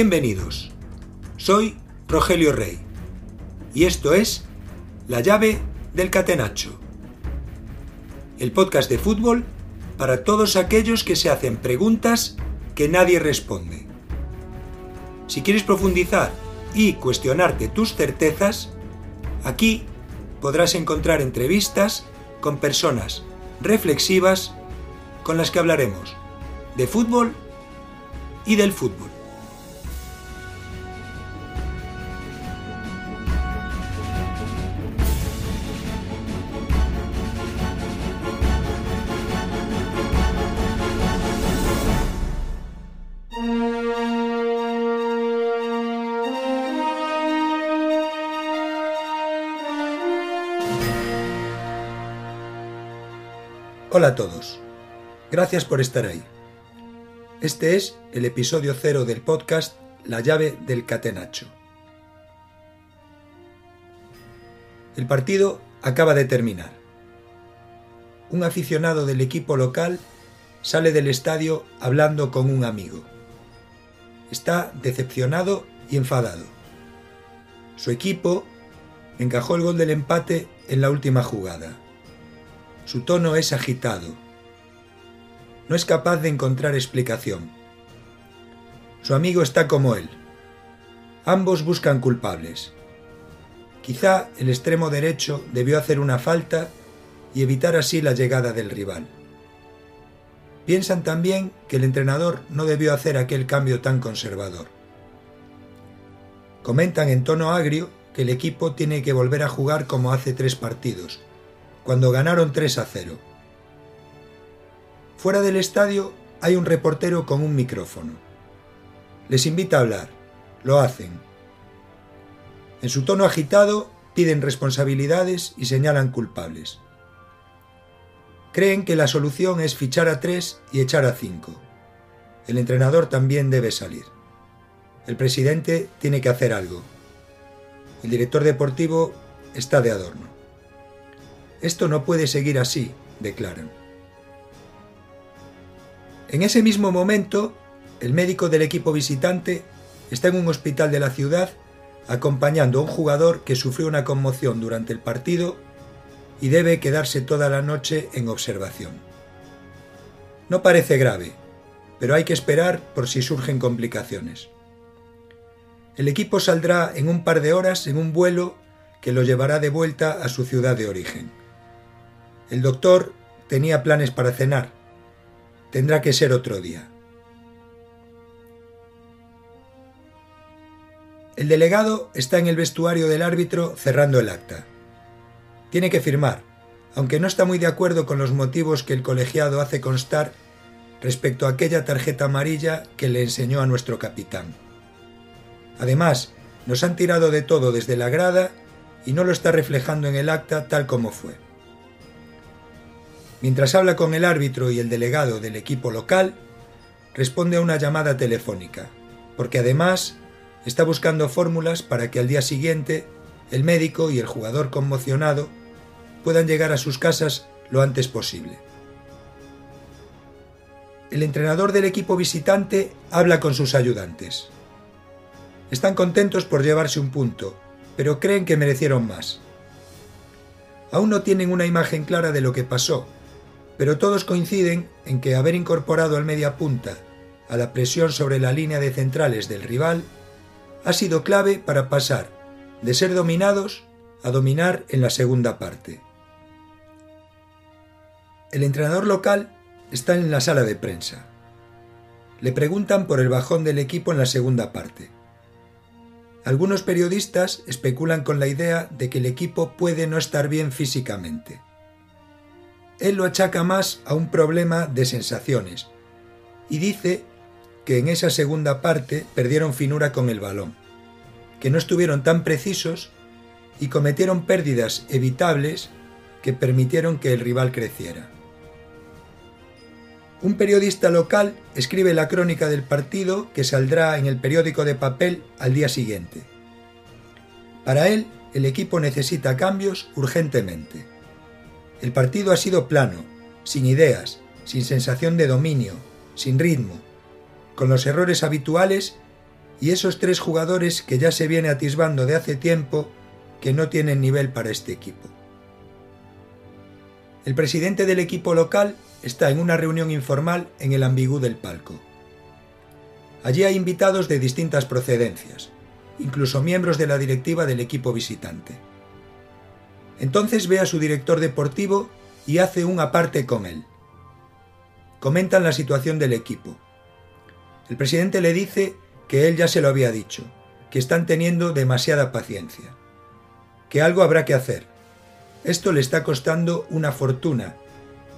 Bienvenidos. Soy Rogelio Rey y esto es La llave del catenacho. El podcast de fútbol para todos aquellos que se hacen preguntas que nadie responde. Si quieres profundizar y cuestionarte tus certezas, aquí podrás encontrar entrevistas con personas reflexivas con las que hablaremos de fútbol y del fútbol. Hola a todos. Gracias por estar ahí. Este es el episodio cero del podcast La llave del catenacho. El partido acaba de terminar. Un aficionado del equipo local sale del estadio hablando con un amigo. Está decepcionado y enfadado. Su equipo encajó el gol del empate en la última jugada su tono es agitado. No es capaz de encontrar explicación. Su amigo está como él. Ambos buscan culpables. Quizá el extremo derecho debió hacer una falta y evitar así la llegada del rival. Piensan también que el entrenador no debió hacer aquel cambio tan conservador. Comentan en tono agrio que el equipo tiene que volver a jugar como hace tres partidos, cuando ganaron 3 a 0. Fuera del estadio hay un reportero con un micrófono. Les invita a hablar. Lo hacen. En su tono agitado piden responsabilidades y señalan culpables. Creen que la solución es fichar a 3 y echar a 5. El entrenador también debe salir. El presidente tiene que hacer algo. El director deportivo está de adorno. Esto no puede seguir así, declaran. En ese mismo momento, el médico del equipo visitante está en un hospital de la ciudad acompañando a un jugador que sufrió una conmoción durante el partido y debe quedarse toda la noche en observación. No parece grave, pero hay que esperar por si surgen complicaciones. El equipo saldrá en un par de horas en un vuelo que lo llevará de vuelta a su ciudad de origen. El doctor tenía planes para cenar. Tendrá que ser otro día. El delegado está en el vestuario del árbitro cerrando el acta. Tiene que firmar, aunque no está muy de acuerdo con los motivos que el colegiado hace constar respecto a aquella tarjeta amarilla que le enseñó a nuestro capitán. Además, nos han tirado de todo desde la grada y no lo está reflejando en el acta tal como fue. Mientras habla con el árbitro y el delegado del equipo local, responde a una llamada telefónica, porque además está buscando fórmulas para que al día siguiente el médico y el jugador conmocionado puedan llegar a sus casas lo antes posible. El entrenador del equipo visitante habla con sus ayudantes. Están contentos por llevarse un punto, pero creen que merecieron más. Aún no tienen una imagen clara de lo que pasó, pero todos coinciden en que haber incorporado al media punta a la presión sobre la línea de centrales del rival ha sido clave para pasar de ser dominados a dominar en la segunda parte. El entrenador local está en la sala de prensa. Le preguntan por el bajón del equipo en la segunda parte. Algunos periodistas especulan con la idea de que el equipo puede no estar bien físicamente él lo achaca más a un problema de sensaciones y dice que en esa segunda parte perdieron finura con el balón, que no estuvieron tan precisos y cometieron pérdidas evitables que permitieron que el rival creciera. Un periodista local escribe la crónica del partido que saldrá en el periódico de papel al día siguiente. Para él, el equipo necesita cambios urgentemente. El partido ha sido plano, sin ideas, sin sensación de dominio, sin ritmo, con los errores habituales y esos tres jugadores que ya se viene atisbando de hace tiempo que no tienen nivel para este equipo. El presidente del equipo local está en una reunión informal en el ambigú del palco. Allí hay invitados de distintas procedencias, incluso miembros de la directiva del equipo visitante. Entonces ve a su director deportivo y hace un aparte con él. Comentan la situación del equipo. El presidente le dice que él ya se lo había dicho, que están teniendo demasiada paciencia, que algo habrá que hacer. Esto le está costando una fortuna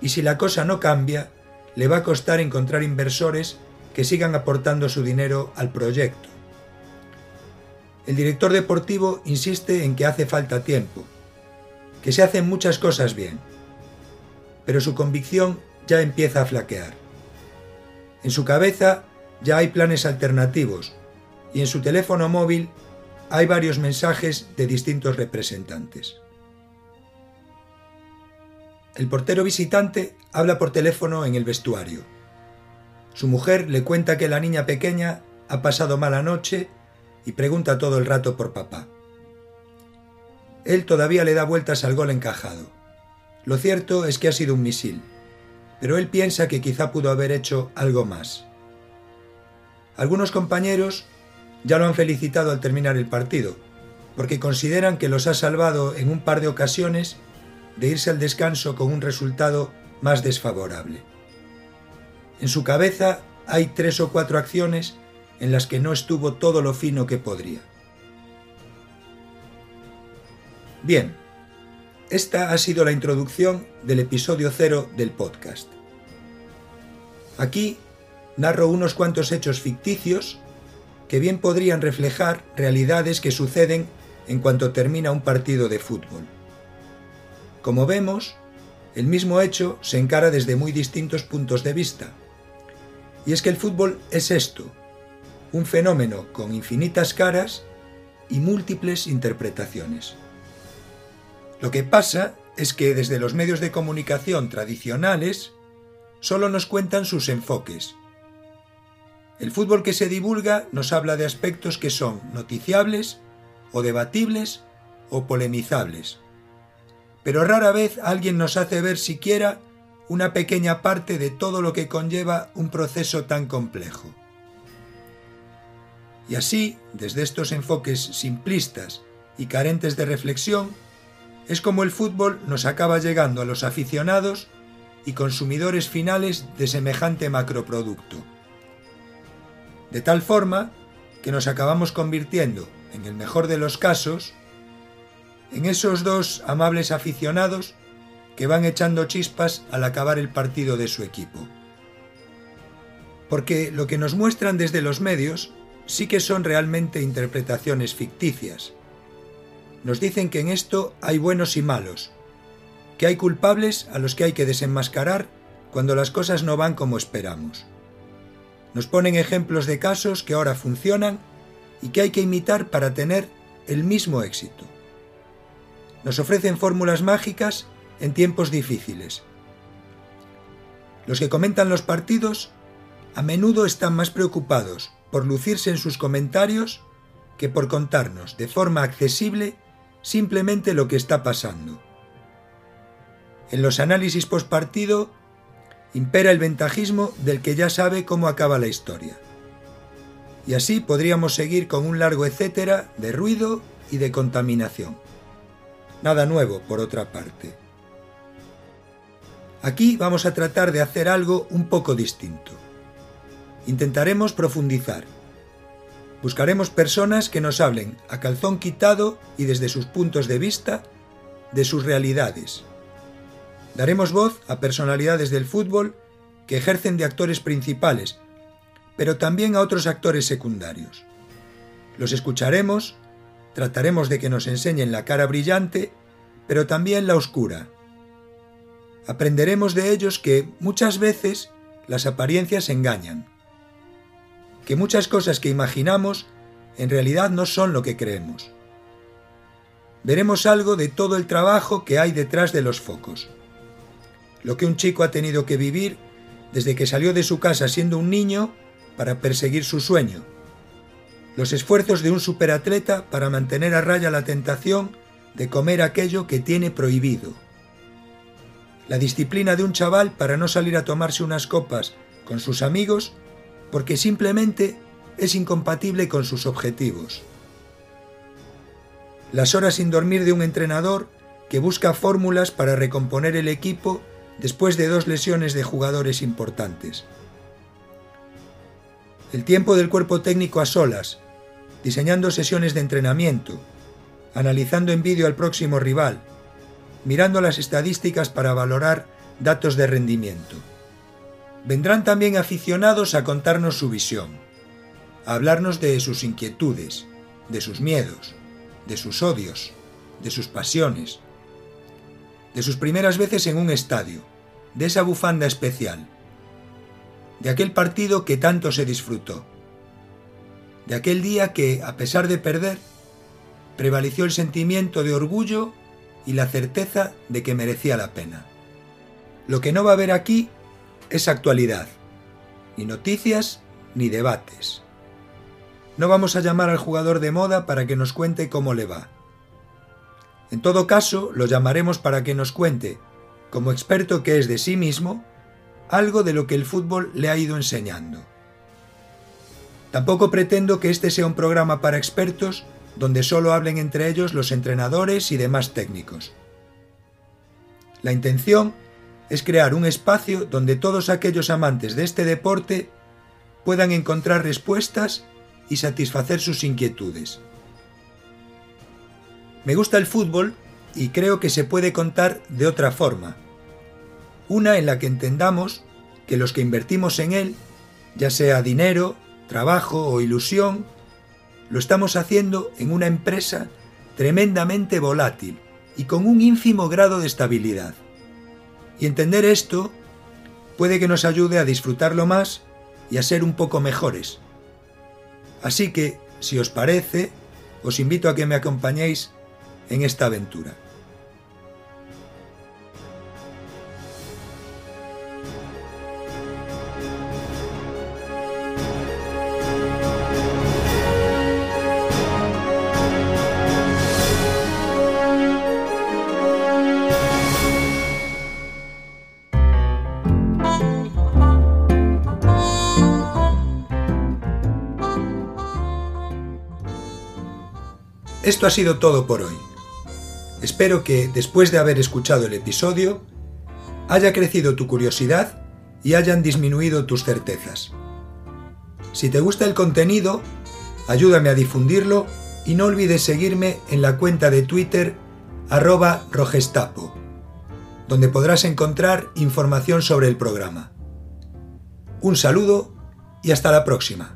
y si la cosa no cambia, le va a costar encontrar inversores que sigan aportando su dinero al proyecto. El director deportivo insiste en que hace falta tiempo, que se hacen muchas cosas bien, pero su convicción ya empieza a flaquear. En su cabeza ya hay planes alternativos y en su teléfono móvil hay varios mensajes de distintos representantes. El portero visitante habla por teléfono en el vestuario. Su mujer le cuenta que la niña pequeña ha pasado mala noche y pregunta todo el rato por papá. Él todavía le da vueltas al gol encajado. Lo cierto es que ha sido un misil, pero él piensa que quizá pudo haber hecho algo más. Algunos compañeros ya lo han felicitado al terminar el partido, porque consideran que los ha salvado en un par de ocasiones de irse al descanso con un resultado más desfavorable. En su cabeza hay tres o cuatro acciones en las que no estuvo todo lo fino que podría. Bien, esta ha sido la introducción del episodio cero del podcast. Aquí narro unos cuantos hechos ficticios que bien podrían reflejar realidades que suceden en cuanto termina un partido de fútbol. Como vemos, el mismo hecho se encara desde muy distintos puntos de vista. Y es que el fútbol es esto, un fenómeno con infinitas caras y múltiples interpretaciones. Lo que pasa es que desde los medios de comunicación tradicionales solo nos cuentan sus enfoques. El fútbol que se divulga nos habla de aspectos que son noticiables o debatibles o polemizables pero rara vez alguien nos hace ver siquiera una pequeña parte de todo lo que conlleva un proceso tan complejo. Y así, desde estos enfoques simplistas y carentes de reflexión, es como el fútbol nos acaba llegando a los aficionados y consumidores finales de semejante macroproducto. De tal forma que nos acabamos convirtiendo, en el mejor de los casos, en esos dos amables aficionados que van echando chispas al acabar el partido de su equipo. Porque lo que nos muestran desde los medios sí que son realmente interpretaciones ficticias. Nos dicen que en esto hay buenos y malos, que hay culpables a los que hay que desenmascarar cuando las cosas no van como esperamos. Nos ponen ejemplos de casos que ahora funcionan y que hay que imitar para tener el mismo éxito nos ofrecen fórmulas mágicas en tiempos difíciles. Los que comentan los partidos a menudo están más preocupados por lucirse en sus comentarios que por contarnos de forma accesible simplemente lo que está pasando. En los análisis postpartido impera el ventajismo del que ya sabe cómo acaba la historia. Y así podríamos seguir con un largo etcétera de ruido y de contaminación. Nada nuevo, por otra parte. Aquí vamos a tratar de hacer algo un poco distinto. Intentaremos profundizar. Buscaremos personas que nos hablen a calzón quitado y desde sus puntos de vista de sus realidades. Daremos voz a personalidades del fútbol que ejercen de actores principales, pero también a otros actores secundarios. Los escucharemos Trataremos de que nos enseñen la cara brillante, pero también la oscura. Aprenderemos de ellos que muchas veces las apariencias engañan, que muchas cosas que imaginamos en realidad no son lo que creemos. Veremos algo de todo el trabajo que hay detrás de los focos. Lo que un chico ha tenido que vivir desde que salió de su casa siendo un niño para perseguir su sueño los esfuerzos de un superatleta para mantener a raya la tentación de comer aquello que tiene prohibido, la disciplina de un chaval para no salir a tomarse unas copas con sus amigos porque simplemente es incompatible con sus objetivos, las horas sin dormir de un entrenador que busca fórmulas para recomponer el equipo después de dos lesiones de jugadores importantes. El tiempo del cuerpo técnico a solas, diseñando sesiones de entrenamiento, analizando en vídeo al próximo rival, mirando las estadísticas para valorar datos de rendimiento. Vendrán también aficionados a contarnos su visión, a hablarnos de sus inquietudes, de sus miedos, de sus odios, de sus pasiones, de sus primeras veces en un estadio, de esa bufanda especial, de aquel partido que tanto se disfrutó, de aquel día que, a pesar de perder, prevaleció el sentimiento de orgullo y la certeza de que merecía la pena. Lo que no va a haber aquí es actualidad, ni noticias ni debates. No vamos a llamar al jugador de moda para que nos cuente cómo le va. En todo caso, lo llamaremos para que nos cuente, como experto que es de sí mismo, algo de lo que el fútbol le ha ido enseñando. Tampoco pretendo que este sea un programa para expertos donde solo hablen entre ellos los entrenadores y demás técnicos. La intención es crear un espacio donde todos aquellos amantes de este deporte puedan encontrar respuestas y satisfacer sus inquietudes. Me gusta el fútbol y creo que se puede contar de otra forma. Una en la que entendamos que los que invertimos en él, ya sea dinero, trabajo o ilusión, lo estamos haciendo en una empresa tremendamente volátil y con un ínfimo grado de estabilidad. Y entender esto puede que nos ayude a disfrutarlo más y a ser un poco mejores. Así que, si os parece, os invito a que me acompañéis en esta aventura. Esto ha sido todo por hoy. Espero que, después de haber escuchado el episodio, haya crecido tu curiosidad y hayan disminuido tus certezas. Si te gusta el contenido, ayúdame a difundirlo y no olvides seguirme en la cuenta de Twitter arroba rogestapo, donde podrás encontrar información sobre el programa. Un saludo y hasta la próxima.